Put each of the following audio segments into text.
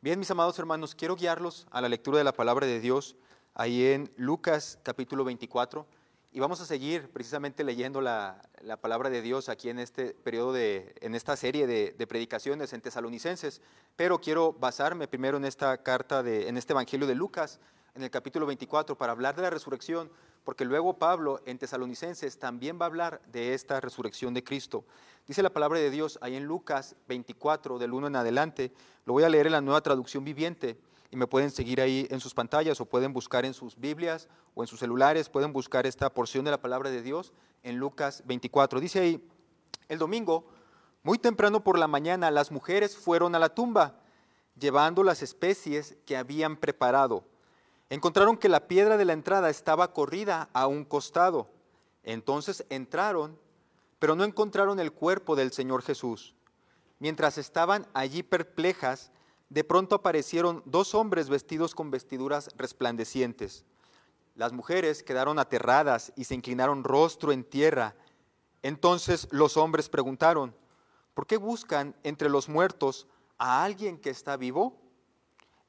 Bien, mis amados hermanos, quiero guiarlos a la lectura de la palabra de Dios ahí en Lucas capítulo 24 y vamos a seguir precisamente leyendo la, palabra de Dios aquí en este periodo de, en esta serie de, de, predicaciones en tesalonicenses, pero quiero basarme primero en esta carta, de, en este evangelio de Lucas, en el capítulo 24, para hablar de la resurrección, porque luego Pablo en tesalonicenses también va a hablar de esta resurrección de Cristo. Dice la palabra de Dios ahí en Lucas 24, del 1 en adelante, lo voy a leer en la nueva traducción viviente y me pueden seguir ahí en sus pantallas o pueden buscar en sus Biblias o en sus celulares, pueden buscar esta porción de la palabra de Dios en Lucas 24. Dice ahí, el domingo, muy temprano por la mañana, las mujeres fueron a la tumba llevando las especies que habían preparado. Encontraron que la piedra de la entrada estaba corrida a un costado. Entonces entraron, pero no encontraron el cuerpo del Señor Jesús. Mientras estaban allí perplejas, de pronto aparecieron dos hombres vestidos con vestiduras resplandecientes. Las mujeres quedaron aterradas y se inclinaron rostro en tierra. Entonces los hombres preguntaron, ¿por qué buscan entre los muertos a alguien que está vivo?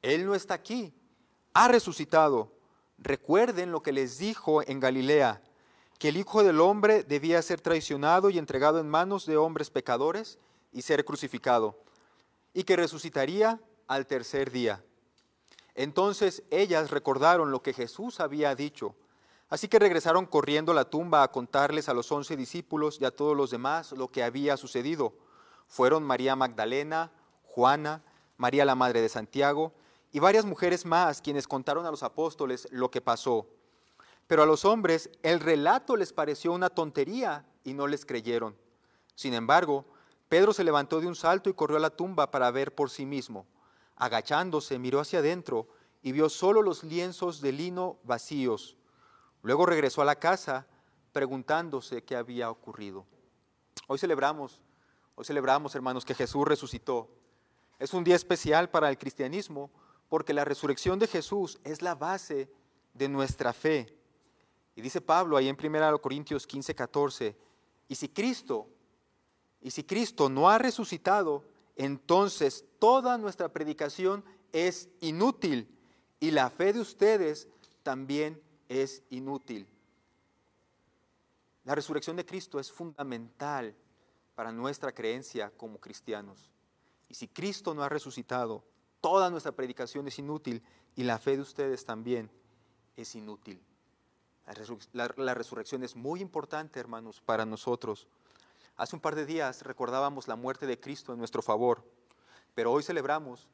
Él no está aquí, ha resucitado. Recuerden lo que les dijo en Galilea, que el Hijo del Hombre debía ser traicionado y entregado en manos de hombres pecadores y ser crucificado, y que resucitaría al tercer día. Entonces ellas recordaron lo que Jesús había dicho, así que regresaron corriendo a la tumba a contarles a los once discípulos y a todos los demás lo que había sucedido. Fueron María Magdalena, Juana, María la Madre de Santiago y varias mujeres más quienes contaron a los apóstoles lo que pasó. Pero a los hombres el relato les pareció una tontería y no les creyeron. Sin embargo, Pedro se levantó de un salto y corrió a la tumba para ver por sí mismo. Agachándose, miró hacia adentro y vio solo los lienzos de lino vacíos. Luego regresó a la casa preguntándose qué había ocurrido. Hoy celebramos, hoy celebramos, hermanos, que Jesús resucitó. Es un día especial para el cristianismo porque la resurrección de Jesús es la base de nuestra fe. Y dice Pablo ahí en 1 Corintios 15, 14, y si Cristo, y si Cristo no ha resucitado, entonces toda nuestra predicación es inútil y la fe de ustedes también es inútil. La resurrección de Cristo es fundamental para nuestra creencia como cristianos. Y si Cristo no ha resucitado, toda nuestra predicación es inútil y la fe de ustedes también es inútil. La, resurrección es muy importante, hermanos, para nosotros. Hace un par de días recordábamos la muerte de Cristo en nuestro favor, pero hoy celebramos,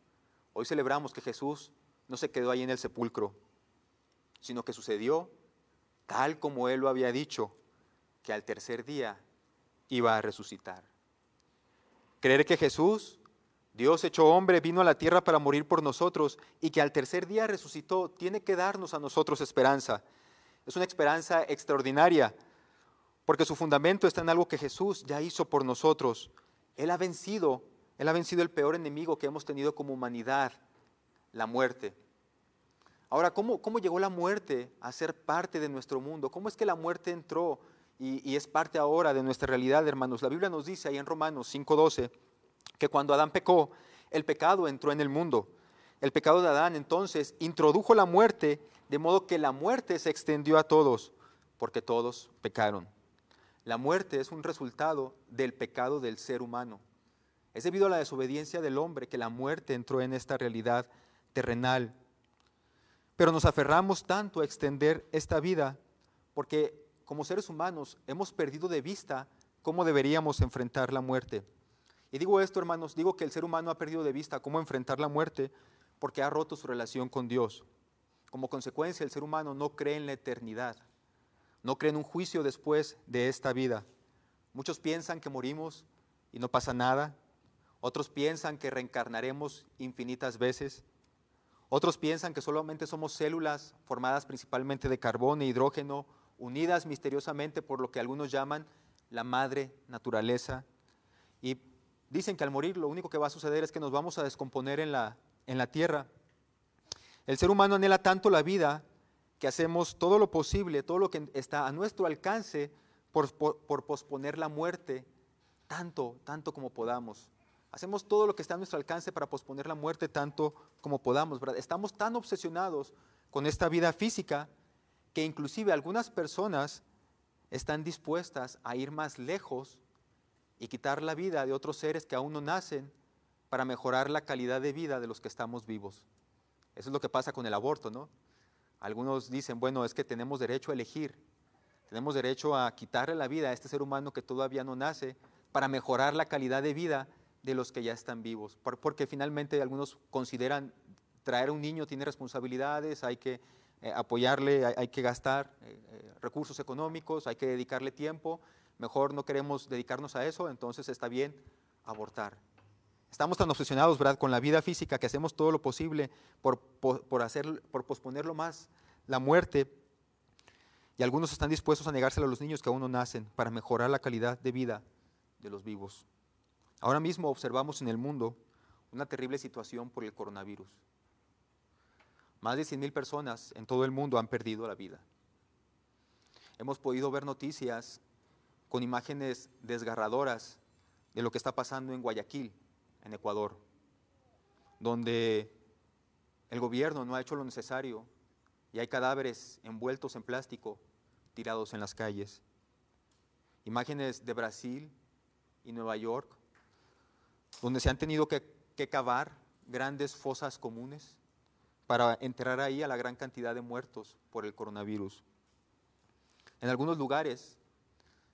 hoy celebramos que Jesús no se quedó ahí en el sepulcro, sino que sucedió tal como Él lo había dicho, que al tercer día iba a resucitar. Creer que Jesús, Dios hecho hombre, vino a la tierra para morir por nosotros y que al tercer día resucitó, tiene que darnos a nosotros esperanza. Es una esperanza extraordinaria porque su fundamento está en algo que Jesús ya hizo por nosotros. Él ha vencido, Él ha vencido el peor enemigo que hemos tenido como humanidad, la muerte. Ahora, ¿cómo, cómo llegó la muerte a ser parte de nuestro mundo? ¿Cómo es que la muerte entró y, es parte ahora de nuestra realidad, hermanos? La Biblia nos dice ahí en Romanos 5.12 que cuando Adán pecó, el pecado entró en el mundo. El pecado de Adán entonces introdujo la muerte, de modo que la muerte se extendió a todos, porque todos pecaron. La muerte es un resultado del pecado del ser humano. Es debido a la desobediencia del hombre que la muerte entró en esta realidad terrenal. Pero nos aferramos tanto a extender esta vida porque como seres humanos hemos perdido de vista cómo deberíamos enfrentar la muerte. Y digo esto, hermanos, digo que el ser humano ha perdido de vista cómo enfrentar la muerte porque ha roto su relación con Dios. Como consecuencia, el ser humano no cree en la eternidad no creen un juicio después de esta vida. Muchos piensan que morimos y no pasa nada. Otros piensan que reencarnaremos infinitas veces. Otros piensan que solamente somos células formadas principalmente de carbón e hidrógeno, unidas misteriosamente por lo que algunos llaman la madre naturaleza. Y dicen que al morir lo único que va a suceder es que nos vamos a descomponer en la, en la tierra. El ser humano anhela tanto la vida que hacemos todo lo posible, todo lo que está a nuestro alcance por, posponer la muerte tanto, tanto como podamos. Hacemos todo lo que está a nuestro alcance para posponer la muerte tanto como podamos, ¿verdad? Estamos tan obsesionados con esta vida física que inclusive algunas personas están dispuestas a ir más lejos y quitar la vida de otros seres que aún no nacen para mejorar la calidad de vida de los que estamos vivos. Eso es lo que pasa con el aborto, ¿no? Algunos dicen, bueno, es que tenemos derecho a elegir, tenemos derecho a quitarle la vida a este ser humano que todavía no nace para mejorar la calidad de vida de los que ya están vivos, porque finalmente algunos consideran traer un niño tiene responsabilidades, hay que eh, apoyarle, hay, que gastar eh, eh, recursos económicos, hay que dedicarle tiempo, mejor no queremos dedicarnos a eso, entonces está bien abortar. Estamos tan obsesionados, ¿verdad?, con la vida física que hacemos todo lo posible por, por, hacer, por posponerlo más, la muerte. Y algunos están dispuestos a negárselo a los niños que aún no nacen para mejorar la calidad de vida de los vivos. Ahora mismo observamos en el mundo una terrible situación por el coronavirus. Más de 100.000 personas en todo el mundo han perdido la vida. Hemos podido ver noticias con imágenes desgarradoras de lo que está pasando en Guayaquil, en Ecuador, donde el gobierno no ha hecho lo necesario y hay cadáveres envueltos en plástico tirados en las calles. Imágenes de Brasil y Nueva York, donde se han tenido que, cavar grandes fosas comunes para enterrar ahí a la gran cantidad de muertos por el coronavirus. En algunos lugares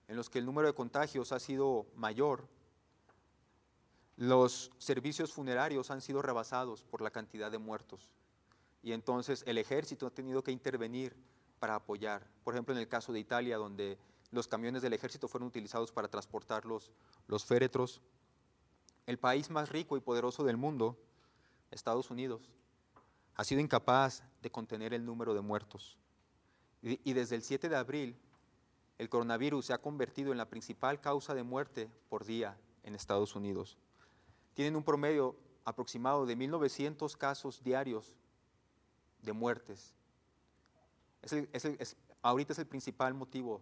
en los que el número de contagios ha sido mayor, los servicios funerarios han sido rebasados por la cantidad de muertos. Y entonces el ejército ha tenido que intervenir para apoyar. Por ejemplo, en el caso de Italia, donde los camiones del ejército fueron utilizados para transportar los, los féretros. El país más rico y poderoso del mundo, Estados Unidos, ha sido incapaz de contener el número de muertos. Y, y desde el 7 de abril, el coronavirus se ha convertido en la principal causa de muerte por día en Estados Unidos tienen un promedio aproximado de 1.900 casos diarios de muertes. ahorita es el principal motivo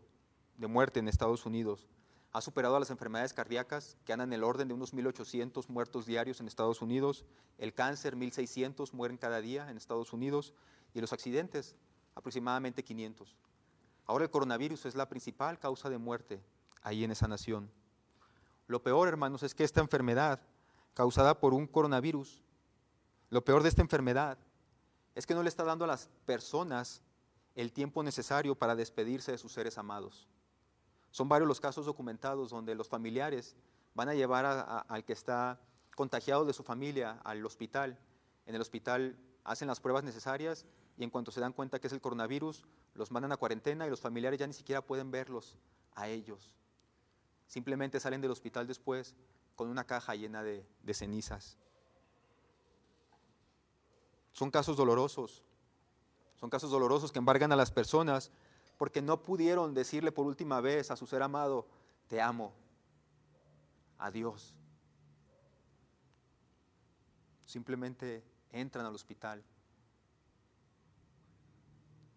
de muerte en Estados Unidos. Ha superado a las enfermedades cardíacas, que andan en el orden de unos 1.800 muertos diarios en Estados Unidos, el cáncer, 1.600 mueren cada día en Estados Unidos, y los accidentes, aproximadamente 500. Ahora el coronavirus es la principal causa de muerte ahí en esa nación. Lo peor, hermanos, es que esta enfermedad causada por un coronavirus. Lo peor de esta enfermedad es que no le está dando a las personas el tiempo necesario para despedirse de sus seres amados. Son varios los casos documentados donde los familiares van a llevar al que está contagiado de su familia al hospital. En el hospital hacen las pruebas necesarias y en cuanto se dan cuenta que es el coronavirus, los mandan a cuarentena y los familiares ya ni siquiera pueden verlos a ellos. Simplemente salen del hospital después con una caja llena de, cenizas. Son casos dolorosos, son casos dolorosos que embargan a las personas porque no pudieron decirle por última vez a su ser amado, te amo, adiós. Simplemente entran al hospital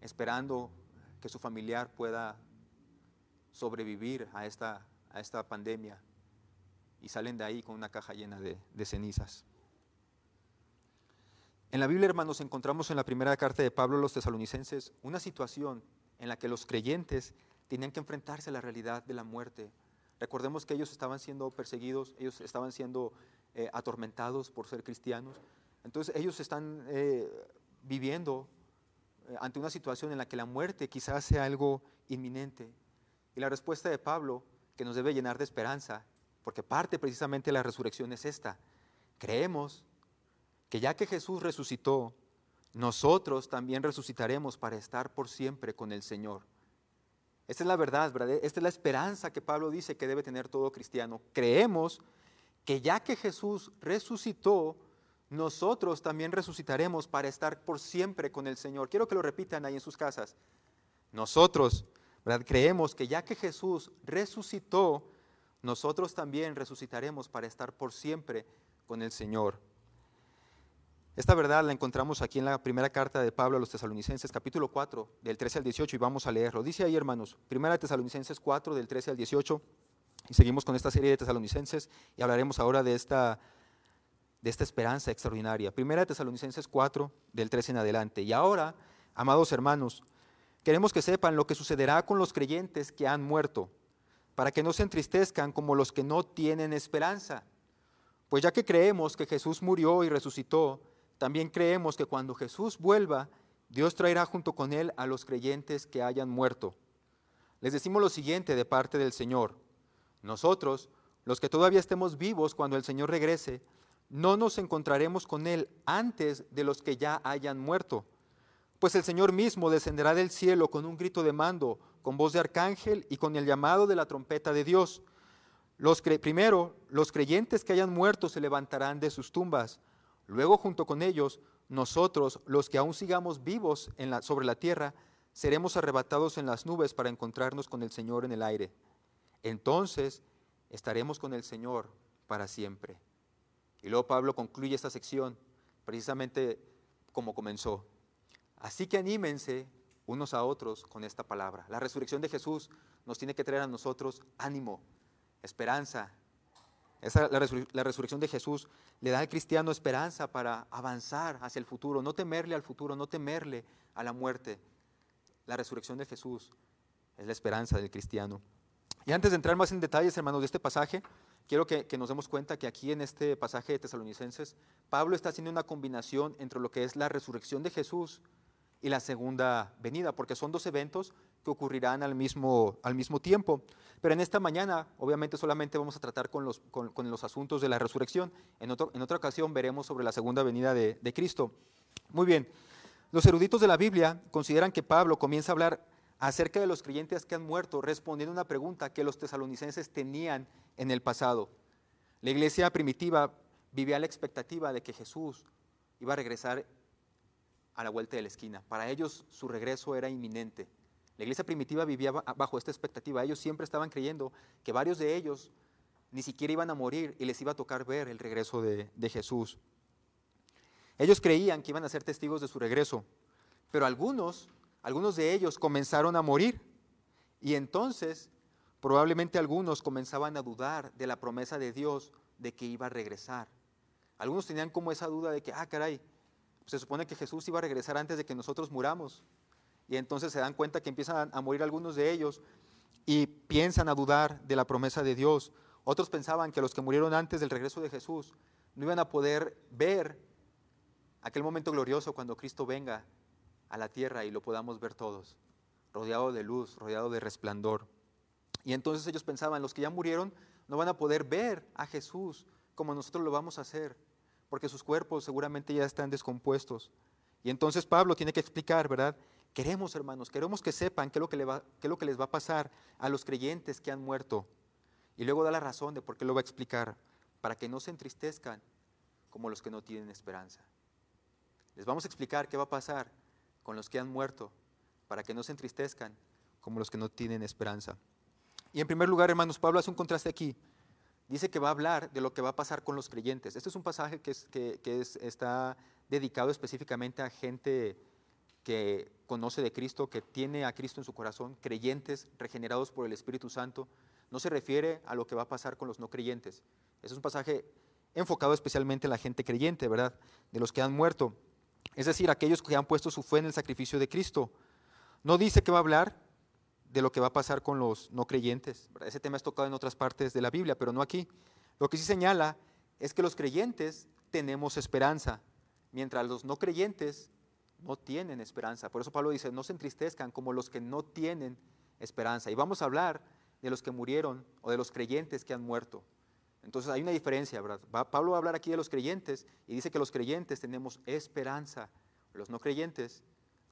esperando que su familiar pueda sobrevivir a esta, a esta pandemia y salen de ahí con una caja llena de, cenizas. En la Biblia, hermanos, encontramos en la primera carta de Pablo a los tesalonicenses una situación en la que los creyentes tenían que enfrentarse a la realidad de la muerte. Recordemos que ellos estaban siendo perseguidos, ellos estaban siendo eh, atormentados por ser cristianos. Entonces ellos están eh, viviendo eh, ante una situación en la que la muerte quizás sea algo inminente. Y la respuesta de Pablo, que nos debe llenar de esperanza, porque parte precisamente de la resurrección es esta. Creemos que ya que Jesús resucitó, nosotros también resucitaremos para estar por siempre con el Señor. Esta es la verdad. Esta es la esperanza que Pablo dice que debe tener todo cristiano. Creemos que ya que Jesús resucitó, nosotros también resucitaremos para estar por siempre con el Señor. Quiero que lo repitan ahí en sus casas. Nosotros. Creemos que ya que Jesús resucitó, nosotros también resucitaremos para estar por siempre con el Señor. Esta verdad la encontramos aquí en la primera carta de Pablo a los tesalonicenses, capítulo 4, del 13 al 18, y vamos a leerlo. Dice ahí, hermanos, primera tesalonicenses 4, del 13 al 18, Y seguimos con esta serie de tesalonicenses y hablaremos ahora de esta, de esta esperanza extraordinaria. Primera Tesalonicenses 4, del 13 en adelante. Y ahora, amados hermanos, queremos que sepan lo que sucederá con los creyentes que han muerto, para que no se entristezcan como los que no tienen esperanza. Pues ya que creemos que Jesús murió y resucitó, también creemos que cuando Jesús vuelva, Dios traerá junto con él a los creyentes que hayan muerto. Les decimos lo siguiente de parte del Señor. Nosotros, los que todavía estemos vivos cuando el Señor regrese, no nos encontraremos con Él antes de los que ya hayan muerto. Pues el Señor mismo descenderá del cielo con un grito de mando, con voz de arcángel y con el llamado de la trompeta de Dios. Los primero, los creyentes que hayan muerto se levantarán de sus tumbas. Luego, junto con ellos, nosotros, los que aún sigamos vivos en la, sobre la tierra, seremos arrebatados en las nubes para encontrarnos con el Señor en el aire. Entonces estaremos con el Señor para siempre. Y luego Pablo concluye esta sección precisamente como comenzó. Así que anímense unos a otros con esta palabra. La resurrección de Jesús nos tiene que traer a nosotros ánimo, esperanza, la, resurrección de Jesús le da al cristiano esperanza para avanzar hacia el futuro, no temerle al futuro, no temerle a la muerte. La resurrección de Jesús es la esperanza del cristiano. Y antes de entrar más en detalles, hermanos, de este pasaje, quiero que, que, nos demos cuenta que aquí en este pasaje de Tesalonicenses, Pablo está haciendo una combinación entre lo que es la resurrección de Jesús y la segunda venida, porque son dos eventos que ocurrirán al mismo, al mismo tiempo. Pero en esta mañana, obviamente, solamente vamos a tratar con los, con, los asuntos de la resurrección. En, en, otra ocasión veremos sobre la segunda venida de, de Cristo. Muy bien, los eruditos de la Biblia consideran que Pablo comienza a hablar acerca de los creyentes que han muerto, respondiendo a una pregunta que los tesalonicenses tenían en el pasado. La iglesia primitiva vivía la expectativa de que Jesús iba a regresar a la vuelta de la esquina. Para ellos su regreso era inminente. La iglesia primitiva vivía bajo esta expectativa. Ellos siempre estaban creyendo que varios de ellos ni siquiera iban a morir y les iba a tocar ver el regreso de, Jesús. Ellos creían que iban a ser testigos de su regreso, pero algunos, algunos de ellos comenzaron a morir y entonces probablemente algunos comenzaban a dudar de la promesa de Dios de que iba a regresar. Algunos tenían como esa duda de que, ah, caray, se supone que Jesús iba a regresar antes de que nosotros muramos. Y entonces se dan cuenta que empiezan a morir algunos de ellos y piensan a dudar de la promesa de Dios. Otros pensaban que los que murieron antes del regreso de Jesús no iban a poder ver aquel momento glorioso cuando Cristo venga a la tierra y lo podamos ver todos, rodeado de luz, rodeado de resplandor. Y entonces ellos pensaban, los que ya murieron no van a poder ver a Jesús como nosotros lo vamos a hacer porque sus cuerpos seguramente ya están descompuestos. Y entonces Pablo tiene que explicar, ¿verdad? Queremos, hermanos, queremos que sepan qué es lo que, lo que les va a pasar a los creyentes que han muerto. Y luego da la razón de por qué lo va a explicar, para que no se entristezcan como los que no tienen esperanza. Les vamos a explicar qué va a pasar con los que han muerto, para que no se entristezcan como los que no tienen esperanza. Y en primer lugar, hermanos, Pablo hace un contraste aquí dice que va a hablar de lo que va a pasar con los creyentes. Este es un pasaje que, está dedicado específicamente a gente que conoce de Cristo, que tiene a Cristo en su corazón, creyentes regenerados por el Espíritu Santo. No se refiere a lo que va a pasar con los no creyentes. Este es un pasaje enfocado especialmente en la gente creyente, ¿verdad? De los que han muerto. Es decir, aquellos que han puesto su fe en el sacrificio de Cristo. No dice que va a hablar de lo que va a pasar con los no creyentes. Ese tema es tocado en otras partes de la Biblia, pero no aquí. Lo que sí señala es que los creyentes tenemos esperanza, mientras los no creyentes no tienen esperanza. Por eso Pablo dice, no se entristezcan como los que no tienen esperanza. Y vamos a hablar de los que murieron o de los creyentes que han muerto. Entonces hay una diferencia, ¿verdad? Pablo va a hablar aquí de los creyentes y dice que los creyentes tenemos esperanza. Los no creyentes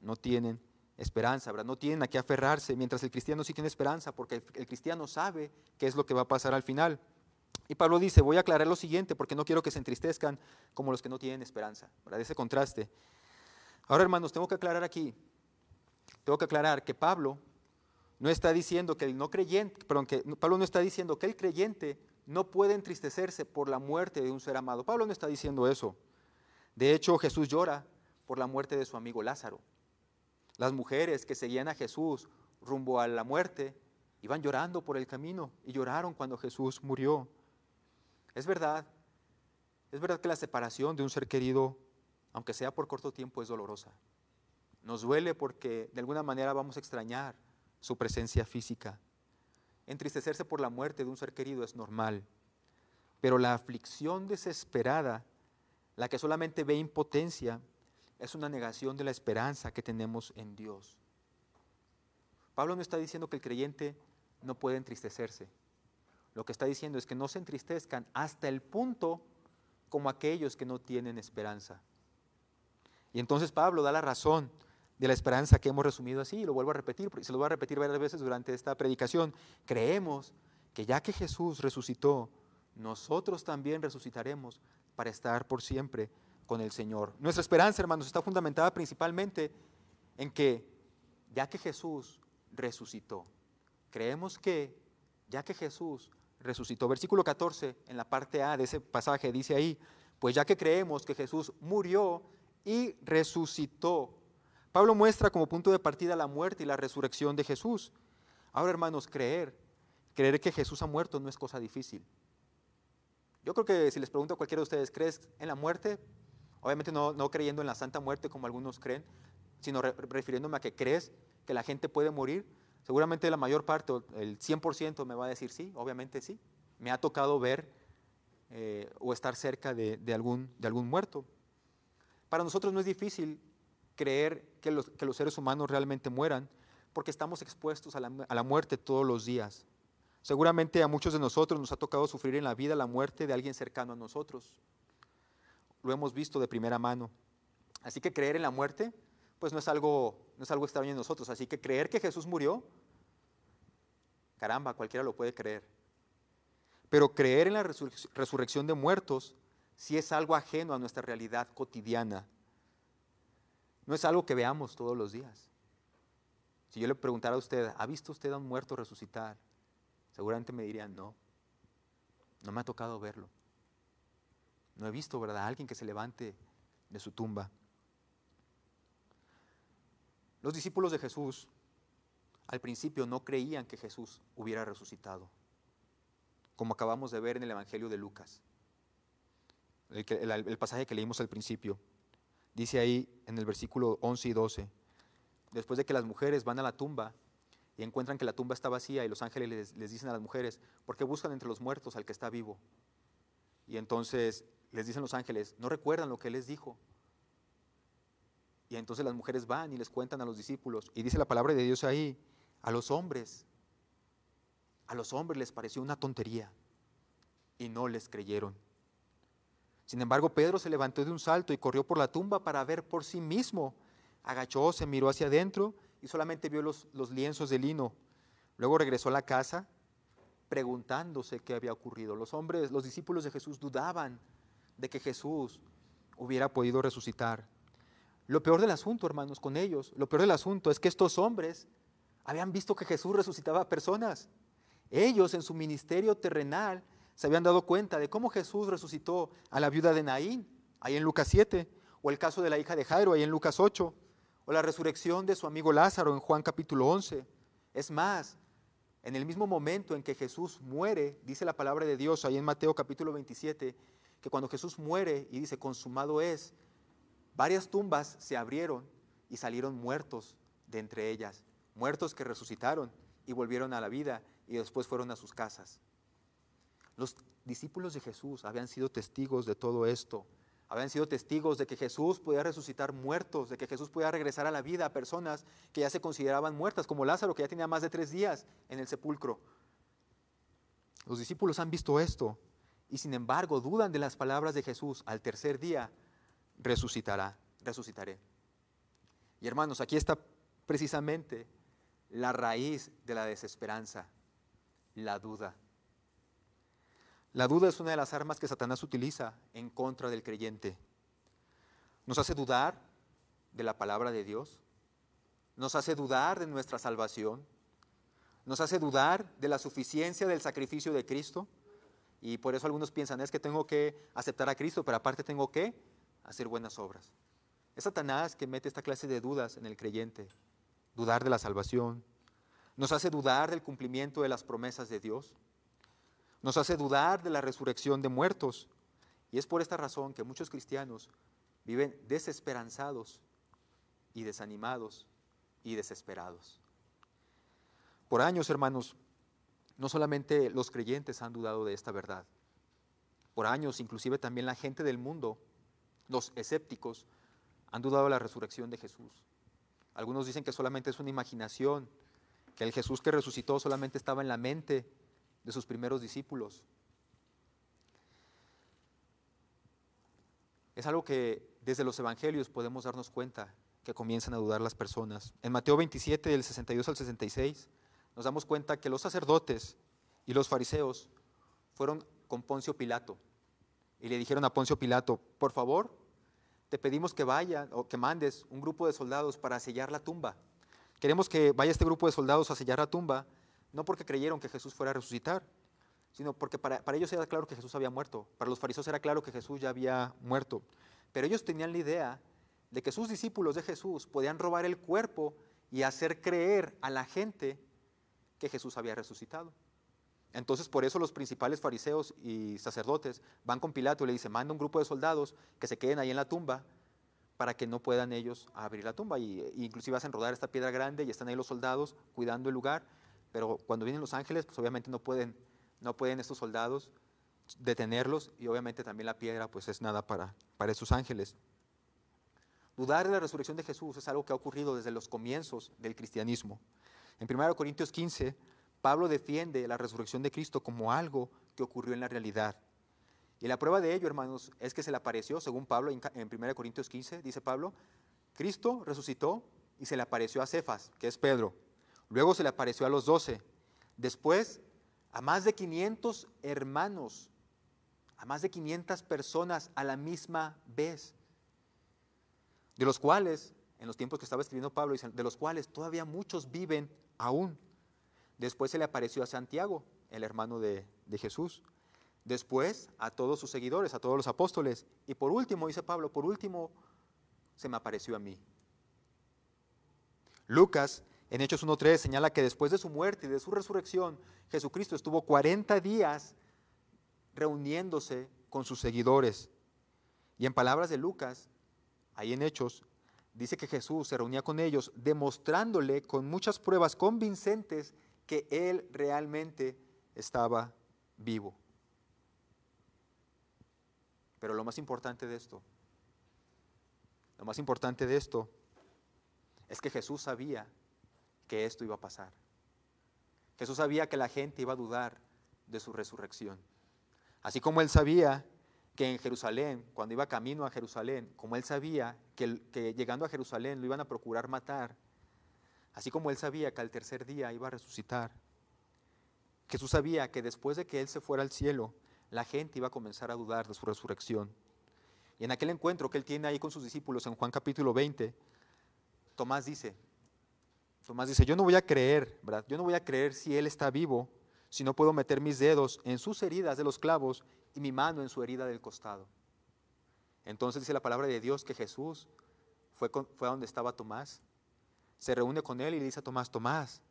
no tienen esperanza, ¿verdad? No tienen a qué aferrarse, mientras el cristiano sí tiene esperanza, porque el, cristiano sabe qué es lo que va a pasar al final. Y Pablo dice, voy a aclarar lo siguiente, porque no quiero que se entristezcan como los que no tienen esperanza, ¿verdad? Ese contraste. Ahora, hermanos, tengo que aclarar aquí, tengo que aclarar que Pablo no está diciendo que el no creyente, perdón, que Pablo no está diciendo que el creyente no puede entristecerse por la muerte de un ser amado. Pablo no está diciendo eso. De hecho, Jesús llora por la muerte de su amigo Lázaro. Las mujeres que seguían a Jesús rumbo a la muerte Iban llorando por el camino y lloraron cuando Jesús murió. Es verdad, es verdad que la separación de un ser querido, aunque sea por corto tiempo, es dolorosa. Nos duele porque de alguna manera vamos a extrañar su presencia física. Entristecerse por la muerte de un ser querido es normal, pero la aflicción desesperada, la que solamente ve impotencia, es una negación de la esperanza que tenemos en Dios. Pablo no está diciendo que el creyente no puede entristecerse. Lo que está diciendo es que no se entristezcan hasta el punto como aquellos que no tienen esperanza. Y entonces Pablo da la razón de la esperanza que hemos resumido así, y lo vuelvo a repetir, porque se lo voy a repetir varias veces durante esta predicación. Creemos que ya que Jesús resucitó, nosotros también resucitaremos para estar por siempre con el Señor. Nuestra esperanza, hermanos, está fundamentada principalmente en que ya que Jesús resucitó, creemos que ya que Jesús resucitó, versículo 14 en la parte A de ese pasaje dice ahí, pues ya que creemos que Jesús murió y resucitó, Pablo muestra como punto de partida la muerte y la resurrección de Jesús. Ahora, hermanos, creer, creer que Jesús ha muerto no es cosa difícil. Yo creo que si les pregunto a cualquiera de ustedes, ¿crees en la muerte? Obviamente no, creyendo en la santa muerte como algunos creen, sino refiriéndome a que crees que la gente puede morir. Seguramente la mayor parte, el 100% me va a decir sí, obviamente sí. Me ha tocado ver eh, o estar cerca de, algún, muerto. Para nosotros no es difícil creer que los, seres humanos realmente mueran, porque estamos expuestos a la muerte todos los días. Seguramente a muchos de nosotros nos ha tocado sufrir en la vida la muerte de alguien cercano a nosotros. Lo hemos visto de primera mano. Así que creer en la muerte, pues no es algo, no es algo extraño en nosotros. Así que creer que Jesús murió, caramba, cualquiera lo puede creer. Pero creer en la resurrección de muertos sí es algo ajeno a nuestra realidad cotidiana no es algo que veamos todos los días. Si yo le preguntara a usted, ¿ha visto usted a un muerto resucitar? Seguramente me dirían, no, no me ha tocado verlo. No he visto, ¿verdad?, alguien que se levante de su tumba. Los discípulos de Jesús al principio no creían que Jesús hubiera resucitado, como acabamos de ver en el Evangelio de Lucas, el, el pasaje que leímos al principio. Dice ahí en el versículo 11 y 12, después de que las mujeres van a la tumba y encuentran que la tumba está vacía y los ángeles les, dicen a las mujeres, ¿por qué buscan entre los muertos al que está vivo? Y entonces les dicen los ángeles, no recuerdan lo que les dijo. Y entonces las mujeres van y les cuentan a los discípulos. Y dice la palabra de Dios ahí, a los hombres, a los hombres les pareció una tontería y no les creyeron. Sin embargo, Pedro se levantó de un salto y corrió por la tumba para ver por sí mismo. Agachó, se miró hacia adentro y solamente vio los, los lienzos de lino. Luego regresó a la casa preguntándose qué había ocurrido. Los hombres, los discípulos de Jesús dudaban de que Jesús hubiera podido resucitar. Lo peor del asunto, hermanos, con ellos, lo peor del asunto es que estos hombres habían visto que Jesús resucitaba a personas. Ellos en su ministerio terrenal se habían dado cuenta de cómo Jesús resucitó a la viuda de Naín, ahí en Lucas 7, o el caso de la hija de Jairo, ahí en Lucas 8, o la resurrección de su amigo Lázaro en Juan capítulo 11. Es más, en el mismo momento en que Jesús muere, dice la palabra de Dios ahí en Mateo capítulo 27, que cuando Jesús muere y dice, consumado es, varias tumbas se abrieron y salieron muertos de entre ellas, muertos que resucitaron y volvieron a la vida y después fueron a sus casas. Los discípulos de Jesús habían sido testigos de todo esto. Habían sido testigos de que Jesús podía resucitar muertos, de que Jesús podía regresar a la vida a personas que ya se consideraban muertas, como Lázaro, que ya tenía más de tres días en el sepulcro. Los discípulos han visto esto y sin embargo dudan de las palabras de Jesús. Al tercer día resucitará, resucitaré. Y hermanos, aquí está precisamente la raíz de la desesperanza, la duda. La duda es una de las armas que Satanás utiliza en contra del creyente. Nos hace dudar de la palabra de Dios, nos hace dudar de nuestra salvación, nos hace dudar de la suficiencia del sacrificio de Cristo. Y por eso algunos piensan, es que tengo que aceptar a Cristo, pero aparte tengo que hacer buenas obras. Es Satanás que mete esta clase de dudas en el creyente. Dudar de la salvación, nos hace dudar del cumplimiento de las promesas de Dios, nos hace dudar de la resurrección de muertos. Y es por esta razón que muchos cristianos viven desesperanzados y desanimados y desesperados. Por años, hermanos, no solamente los creyentes han dudado de esta verdad, por años inclusive también la gente del mundo, los escépticos, han dudado de la resurrección de Jesús. Algunos dicen que solamente es una imaginación, que el Jesús que resucitó solamente estaba en la mente de sus primeros discípulos. Es algo que desde los evangelios podemos darnos cuenta que comienzan a dudar las personas. En Mateo 27, del 62 al 66, nos damos cuenta que los sacerdotes y los fariseos fueron con Poncio Pilato y le dijeron a Poncio Pilato, por favor, te pedimos que vaya o que mandes un grupo de soldados para sellar la tumba. Queremos que vaya este grupo de soldados a sellar la tumba, no porque creyeron que Jesús fuera a resucitar, sino porque para, para ellos era claro que Jesús había muerto. Para los fariseos era claro que Jesús ya había muerto. Pero ellos tenían la idea de que sus discípulos de Jesús podían robar el cuerpo y hacer creer a la gente que Jesús había resucitado. Entonces por eso los principales fariseos y sacerdotes van con Pilato y le dicen, manda un grupo de soldados que se queden ahí en la tumba para que no puedan ellos abrir la tumba. Y, e inclusive hacen rodar esta piedra grande y están ahí los soldados cuidando el lugar, pero cuando vienen los ángeles, pues obviamente no pueden, no pueden estos soldados detenerlos y obviamente también la piedra pues es nada para, para esos ángeles. Dudar de la resurrección de Jesús es algo que ha ocurrido desde los comienzos del cristianismo. En 1 Corintios 15, Pablo defiende la resurrección de Cristo como algo que ocurrió en la realidad. Y la prueba de ello, hermanos, es que se le apareció, según Pablo en 1 Corintios 15, dice Pablo, Cristo resucitó y se le apareció a Cefas, que es Pedro. Luego se le apareció a los doce. Después a más de 500 hermanos, a más de 500 personas a la misma vez, de los cuales, en los tiempos que estaba escribiendo Pablo, de los cuales todavía muchos viven aún. Después se le apareció a Santiago, el hermano de, de Jesús. Después a todos sus seguidores, a todos los apóstoles. Y por último, dice Pablo, por último se me apareció a mí. Lucas en Hechos 1.3 señala que después de su muerte y de su resurrección, Jesucristo estuvo 40 días reuniéndose con sus seguidores. Y en palabras de Lucas, ahí en Hechos, dice que Jesús se reunía con ellos, demostrándole con muchas pruebas convincentes que Él realmente estaba vivo. Pero lo más importante de esto, lo más importante de esto es que Jesús sabía que esto iba a pasar. Jesús sabía que la gente iba a dudar de su resurrección. Así como él sabía que en Jerusalén, cuando iba camino a Jerusalén, como él sabía que, llegando a Jerusalén lo iban a procurar matar, así como él sabía que al tercer día iba a resucitar, Jesús sabía que después de que él se fuera al cielo, la gente iba a comenzar a dudar de su resurrección. Y en aquel encuentro que él tiene ahí con sus discípulos en Juan capítulo 20, Tomás dice, Tomás dice, yo no voy a creer, ¿verdad? Yo no voy a creer si Él está vivo, si no puedo meter mis dedos en sus heridas de los clavos y mi mano en su herida del costado. Entonces dice la palabra de Dios que Jesús fue, fue a donde estaba Tomás, se reúne con él y le dice a Tomás, Tomás,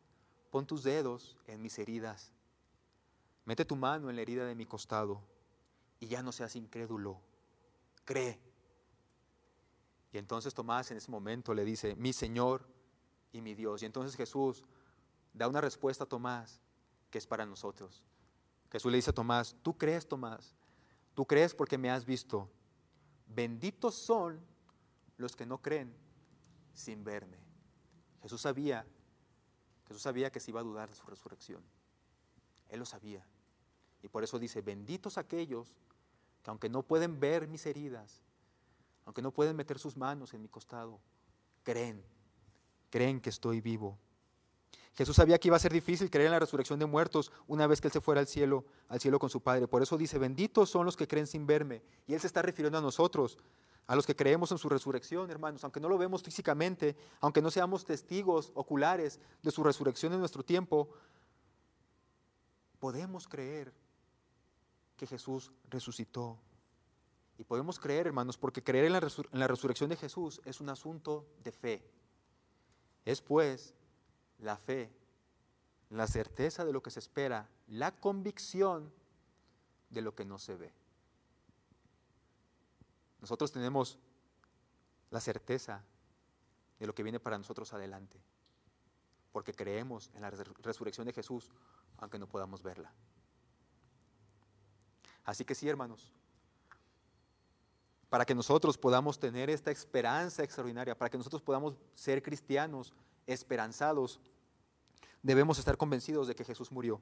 pon tus dedos en mis heridas, mete tu mano en la herida de mi costado y ya no seas incrédulo, cree. Y entonces Tomás en ese momento le dice, mi Señor y mi Dios. Y entonces Jesús da una respuesta a Tomás que es para nosotros. Jesús le dice a Tomás, tú crees Tomás, tú crees porque me has visto. Benditos son los que no creen sin verme. Jesús sabía, Jesús sabía que se iba a dudar de su resurrección. Él lo sabía. Y por eso dice, benditos aquellos que aunque no pueden ver mis heridas, aunque no pueden meter sus manos en mi costado, creen creen que estoy vivo. Jesús sabía que iba a ser difícil creer en la resurrección de muertos una vez que Él se fuera al cielo, al cielo con su Padre. Por eso dice, benditos son los que creen sin verme. Y Él se está refiriendo a nosotros, a los que creemos en su resurrección, hermanos, aunque no lo vemos físicamente, aunque no seamos testigos oculares de su resurrección en nuestro tiempo, podemos creer que Jesús resucitó. Y podemos creer, hermanos, porque creer en la, en la resurrección de Jesús es un asunto de fe. Es pues la fe la certeza de lo que se espera, la convicción de lo que no se ve. Nosotros tenemos la certeza de lo que viene para nosotros adelante, porque creemos en la resurrección de Jesús, aunque no podamos verla. Así que sí, hermanos, para que nosotros podamos tener esta esperanza extraordinaria, para que nosotros podamos ser cristianos esperanzados, debemos estar convencidos de que Jesús murió.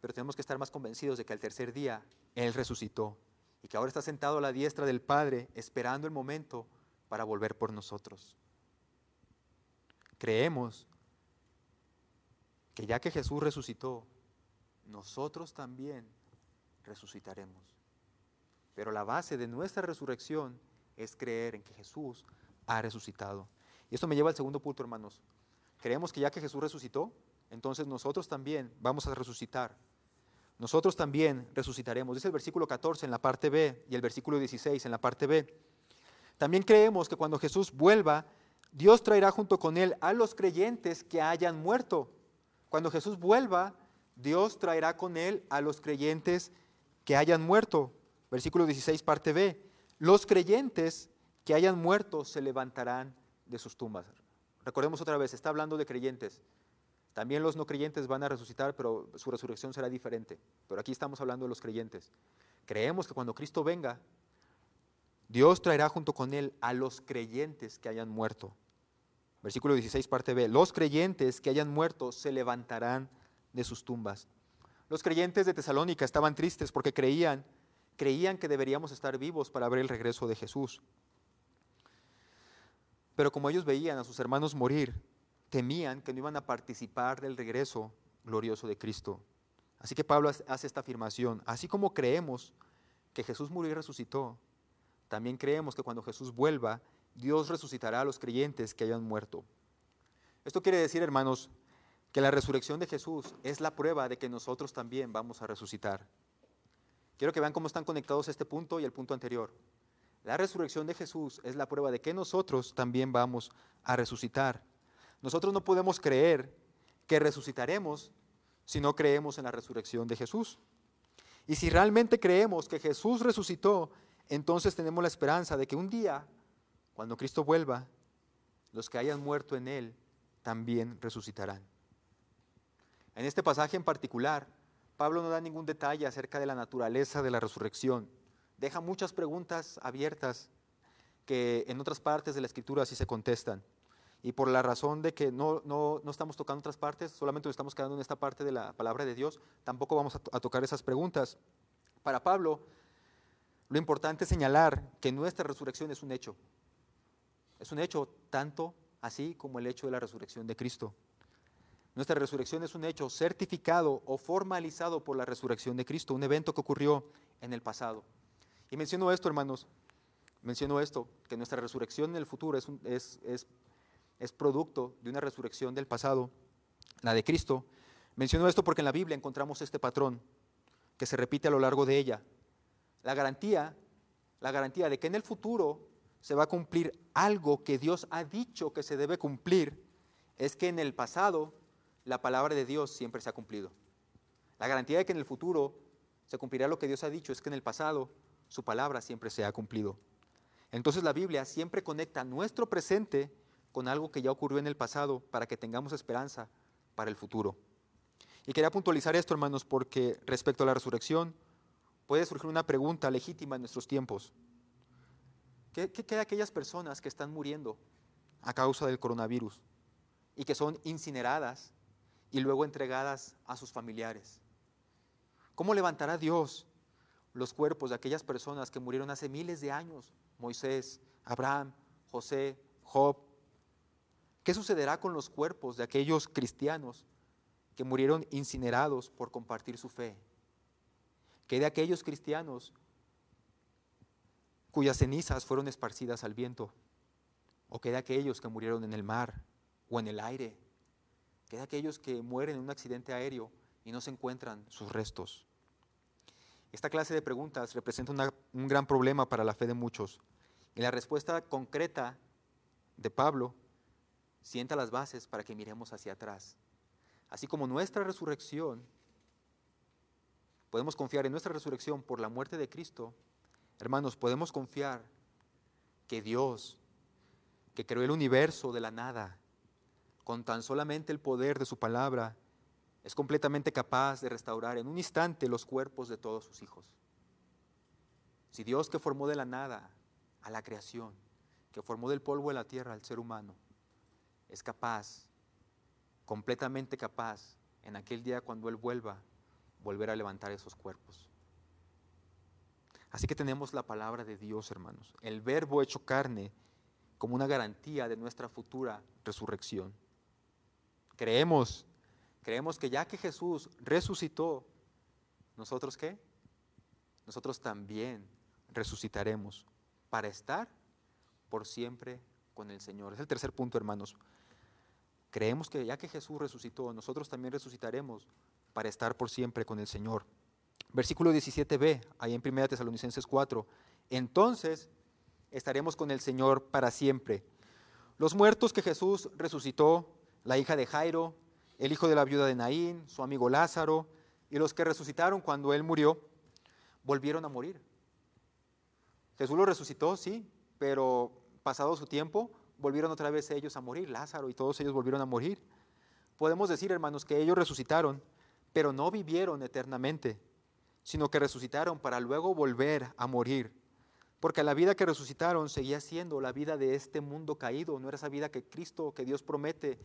Pero tenemos que estar más convencidos de que al tercer día Él resucitó y que ahora está sentado a la diestra del Padre esperando el momento para volver por nosotros. Creemos que ya que Jesús resucitó, nosotros también resucitaremos. Pero la base de nuestra resurrección es creer en que Jesús ha resucitado. Y esto me lleva al segundo punto, hermanos. Creemos que ya que Jesús resucitó, entonces nosotros también vamos a resucitar. Nosotros también resucitaremos. Dice el versículo 14 en la parte B y el versículo 16 en la parte B. También creemos que cuando Jesús vuelva, Dios traerá junto con él a los creyentes que hayan muerto. Cuando Jesús vuelva, Dios traerá con él a los creyentes que hayan muerto. Versículo 16, parte B. Los creyentes que hayan muerto se levantarán de sus tumbas. Recordemos otra vez, está hablando de creyentes. También los no creyentes van a resucitar, pero su resurrección será diferente. Pero aquí estamos hablando de los creyentes. Creemos que cuando Cristo venga, Dios traerá junto con él a los creyentes que hayan muerto. Versículo 16, parte B. Los creyentes que hayan muerto se levantarán de sus tumbas. Los creyentes de Tesalónica estaban tristes porque creían, creían que deberíamos estar vivos para ver el regreso de Jesús. Pero como ellos veían a sus hermanos morir, temían que no iban a participar del regreso glorioso de Cristo. Así que Pablo hace esta afirmación. Así como creemos que Jesús murió y resucitó, también creemos que cuando Jesús vuelva, Dios resucitará a los creyentes que hayan muerto. Esto quiere decir, hermanos, que la resurrección de Jesús es la prueba de que nosotros también vamos a resucitar. Quiero que vean cómo están conectados este punto y el punto anterior. La resurrección de Jesús es la prueba de que nosotros también vamos a resucitar. Nosotros no podemos creer que resucitaremos si no creemos en la resurrección de Jesús. Y si realmente creemos que Jesús resucitó, entonces tenemos la esperanza de que un día, cuando Cristo vuelva, los que hayan muerto en Él también resucitarán. En este pasaje en particular, Pablo no da ningún detalle acerca de la naturaleza de la resurrección. Deja muchas preguntas abiertas que en otras partes de la escritura sí se contestan. Y por la razón de que no, no, estamos tocando otras partes, solamente nos estamos quedando en esta parte de la palabra de Dios, tampoco vamos a tocar esas preguntas. Para Pablo, lo importante es señalar que nuestra resurrección es un hecho. Es un hecho tanto así como el hecho de la resurrección de Cristo. Nuestra resurrección es un hecho certificado o formalizado por la resurrección de Cristo, un evento que ocurrió en el pasado. Y menciono esto, hermanos, menciono esto, que nuestra resurrección en el futuro es, es, producto de una resurrección del pasado, la de Cristo. Menciono esto porque en la Biblia encontramos este patrón que se repite a lo largo de ella. La garantía, la garantía de que en el futuro se va a cumplir algo que Dios ha dicho que se debe cumplir, es que en el pasado la palabra de Dios siempre se ha cumplido. La garantía de que en el futuro se cumplirá lo que Dios ha dicho es que en el pasado su palabra siempre se ha cumplido. Entonces la Biblia siempre conecta nuestro presente con algo que ya ocurrió en el pasado para que tengamos esperanza para el futuro. Y quería puntualizar esto, hermanos, porque respecto a la resurrección puede surgir una pregunta legítima en nuestros tiempos. ¿Qué, qué queda de aquellas personas que están muriendo a causa del coronavirus y que son incineradas y luego entregadas a sus familiares. ¿Cómo levantará Dios los cuerpos de aquellas personas que murieron hace miles de años? Moisés, Abraham, José, Job. ¿Qué sucederá con los cuerpos de aquellos cristianos que murieron incinerados por compartir su fe? ¿Qué de aquellos cristianos cuyas cenizas fueron esparcidas al viento? ¿O qué de aquellos que murieron en el mar o en el aire? que de aquellos que mueren en un accidente aéreo y no se encuentran sus restos. Esta clase de preguntas representa un gran problema para la fe de muchos. Y la respuesta concreta de Pablo sienta las bases para que miremos hacia atrás. así como nuestra resurrección, podemos confiar en nuestra resurrección por la muerte de Cristo, hermanos, podemos confiar que Dios, que creó el universo de la nada, con tan solamente el poder de su palabra, es completamente capaz de restaurar en un instante los cuerpos de todos sus hijos. Si Dios que formó de la nada a la creación, que formó del polvo de la tierra al ser humano, es capaz, completamente capaz, en aquel día cuando Él vuelva, volver a levantar esos cuerpos. Así que tenemos la palabra de Dios, hermanos, el verbo hecho carne como una garantía de nuestra futura resurrección. Creemos, creemos que ya que Jesús resucitó, nosotros qué? Nosotros también resucitaremos para estar por siempre con el Señor. Es el tercer punto, hermanos. Creemos que ya que Jesús resucitó, nosotros también resucitaremos para estar por siempre con el Señor. Versículo 17b, ahí en 1 Tesalonicenses 4. Entonces estaremos con el Señor para siempre. Los muertos que Jesús resucitó, la hija de Jairo, el hijo de la viuda de Naín, su amigo Lázaro, y los que resucitaron cuando él murió, volvieron a morir. Jesús los resucitó, sí, pero pasado su tiempo, volvieron otra vez ellos a morir, Lázaro y todos ellos volvieron a morir. Podemos decir, hermanos, que ellos resucitaron, pero no vivieron eternamente, sino que resucitaron para luego volver a morir. Porque la vida que resucitaron seguía siendo la vida de este mundo caído, no era esa vida que Cristo, que Dios promete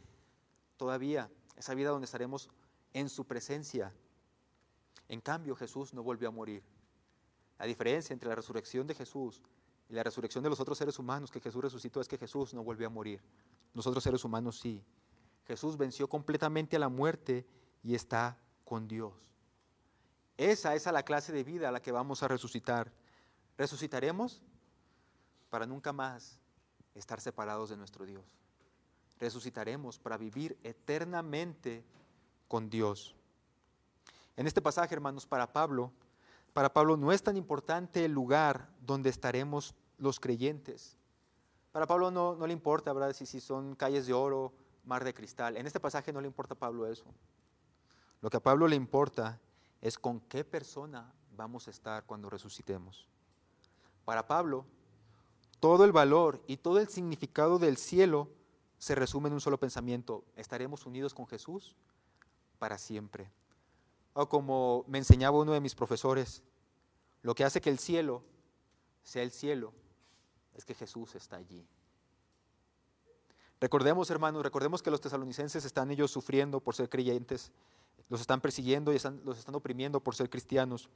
todavía, esa vida donde estaremos en su presencia. En cambio, Jesús no volvió a morir. La diferencia entre la resurrección de Jesús y la resurrección de los otros seres humanos que Jesús resucitó es que Jesús no volvió a morir. Nosotros seres humanos sí. Jesús venció completamente a la muerte y está con Dios. Esa es la clase de vida a la que vamos a resucitar. Resucitaremos para nunca más estar separados de nuestro Dios. Resucitaremos para vivir eternamente con Dios. En este pasaje, hermanos, para Pablo, para Pablo no es tan importante el lugar donde estaremos los creyentes. Para Pablo no, le importa, ¿verdad? Si, si son calles de oro, mar de cristal. En este pasaje no le importa a Pablo eso. Lo que a Pablo le importa es con qué persona vamos a estar cuando resucitemos. Para Pablo, todo el valor y todo el significado del cielo se resume en un solo pensamiento. Estaremos unidos con Jesús para siempre. O como me enseñaba uno de mis profesores, lo que hace que el cielo sea el cielo es que Jesús está allí. Recordemos, hermanos, recordemos que los tesalonicenses están ellos sufriendo por ser creyentes, los están persiguiendo y los están oprimiendo por ser cristianos.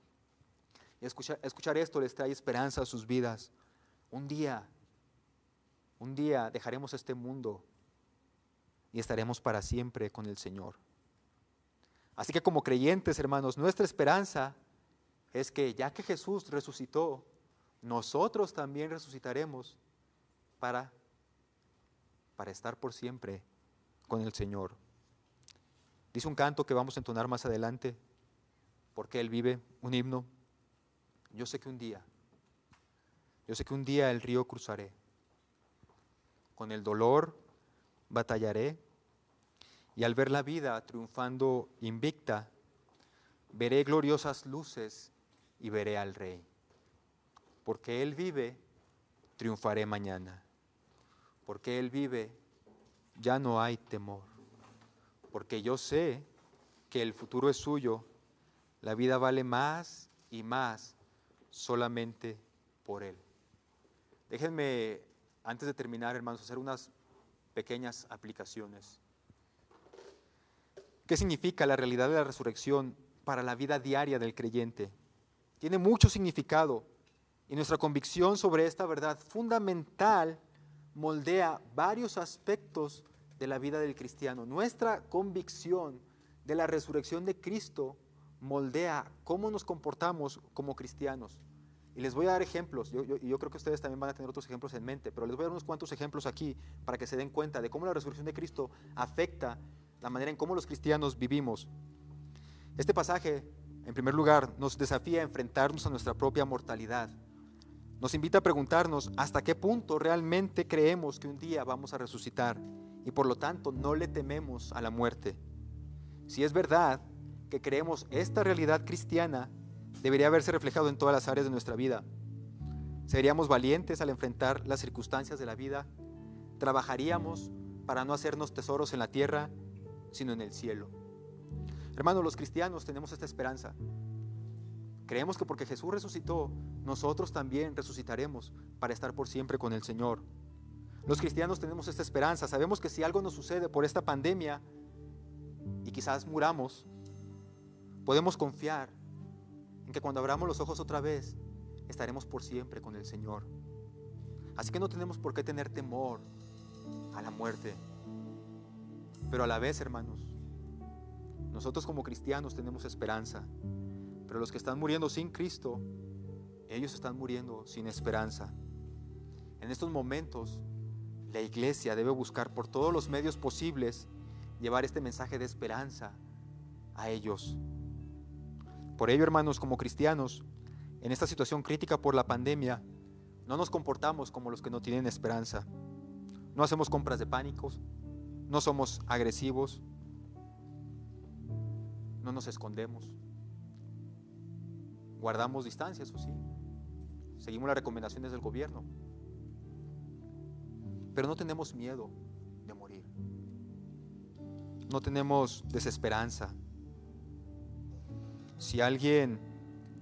Escuchar esto les trae esperanza a sus vidas. Un día, un día dejaremos este mundo y estaremos para siempre con el Señor. Así que como creyentes, hermanos, nuestra esperanza es que ya que Jesús resucitó, nosotros también resucitaremos para, para estar por siempre con el Señor. Dice un canto que vamos a entonar más adelante, porque Él vive, un himno. Yo sé que un día, yo sé que un día el río cruzaré. Con el dolor batallaré y al ver la vida triunfando invicta, veré gloriosas luces y veré al Rey. Porque Él vive, triunfaré mañana. Porque Él vive, ya no hay temor. Porque yo sé que el futuro es suyo, la vida vale más y más solamente por Él. Déjenme, antes de terminar, hermanos, hacer unas pequeñas aplicaciones. ¿Qué significa la realidad de la resurrección para la vida diaria del creyente? Tiene mucho significado y nuestra convicción sobre esta verdad fundamental moldea varios aspectos de la vida del cristiano. Nuestra convicción de la resurrección de Cristo moldea cómo nos comportamos como cristianos. Y les voy a dar ejemplos, yo, creo que ustedes también van a tener otros ejemplos en mente, pero les voy a dar unos cuantos ejemplos aquí para que se den cuenta de cómo la resurrección de Cristo afecta la manera en cómo los cristianos vivimos. Este pasaje, en primer lugar, nos desafía a enfrentarnos a nuestra propia mortalidad. Nos invita a preguntarnos hasta qué punto realmente creemos que un día vamos a resucitar y por lo tanto no le tememos a la muerte. Si es verdad que creemos esta realidad cristiana, debería haberse reflejado en todas las áreas de nuestra vida. Seríamos valientes al enfrentar las circunstancias de la vida. Trabajaríamos para no hacernos tesoros en la tierra, sino en el cielo. Hermanos, los cristianos tenemos esta esperanza. Creemos que porque Jesús resucitó, nosotros también resucitaremos para estar por siempre con el Señor. Los cristianos tenemos esta esperanza. Sabemos que si algo nos sucede por esta pandemia y quizás muramos, podemos confiar en que cuando abramos los ojos otra vez, estaremos por siempre con el Señor. Así que no tenemos por qué tener temor a la muerte. Pero a la vez, hermanos, nosotros como cristianos tenemos esperanza. Pero los que están muriendo sin Cristo, ellos están muriendo sin esperanza. En estos momentos, la iglesia debe buscar por todos los medios posibles llevar este mensaje de esperanza a ellos. Por ello, hermanos, como cristianos, en esta situación crítica por la pandemia, no nos comportamos como los que no tienen esperanza. No hacemos compras de pánicos, no somos agresivos, no nos escondemos. Guardamos distancia, eso sí. Seguimos las recomendaciones del gobierno. Pero no tenemos miedo de morir. No tenemos desesperanza. Si alguien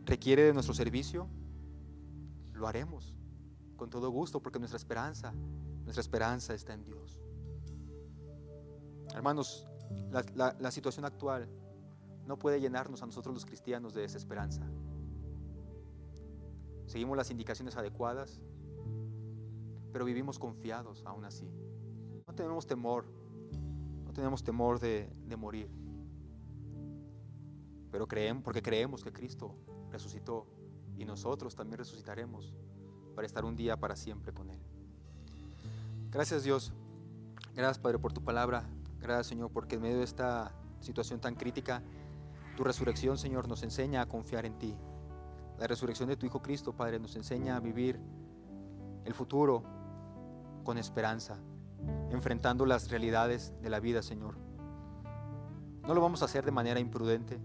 requiere de nuestro servicio, lo haremos con todo gusto porque nuestra esperanza, nuestra esperanza está en Dios. Hermanos, la, situación actual no puede llenarnos a nosotros los cristianos de desesperanza. Seguimos las indicaciones adecuadas, pero vivimos confiados aún así. No tenemos temor, no tenemos temor de, de morir, pero creemos, porque creemos que Cristo resucitó y nosotros también resucitaremos para estar un día para siempre con Él. Gracias Dios, gracias Padre por tu palabra, gracias Señor porque en medio de esta situación tan crítica, tu resurrección Señor nos enseña a confiar en ti. La resurrección de tu Hijo Cristo, Padre, nos enseña a vivir el futuro con esperanza, enfrentando las realidades de la vida, Señor. No lo vamos a hacer de manera imprudente,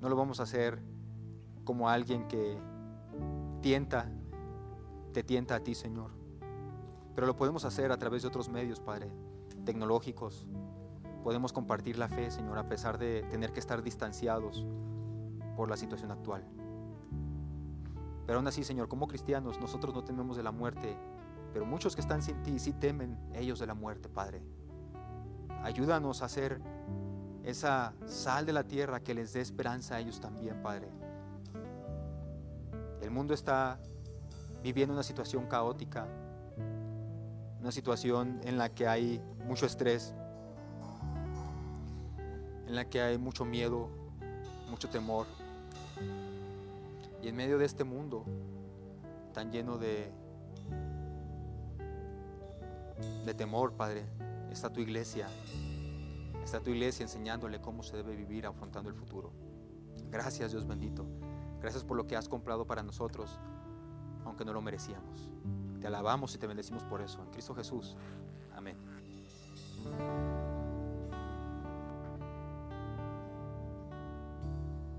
no lo vamos a hacer como alguien que tienta, te tienta a ti, Señor. Pero lo podemos hacer a través de otros medios, Padre, tecnológicos. Podemos compartir la fe, Señor, a pesar de tener que estar distanciados por la situación actual. Pero aún así, Señor, como cristianos, nosotros no tememos de la muerte, pero muchos que están sin ti sí temen ellos de la muerte, Padre. Ayúdanos a hacer esa sal de la tierra que les dé esperanza a ellos también, Padre. El mundo está viviendo una situación caótica, una situación en la que hay mucho estrés, en la que hay mucho miedo, mucho temor. Y en medio de este mundo tan lleno de, de temor, Padre, está tu iglesia. Está tu iglesia enseñándole cómo se debe vivir afrontando el futuro. Gracias Dios bendito. Gracias por lo que has comprado para nosotros, aunque no lo merecíamos. Te alabamos y te bendecimos por eso. En Cristo Jesús. Amén.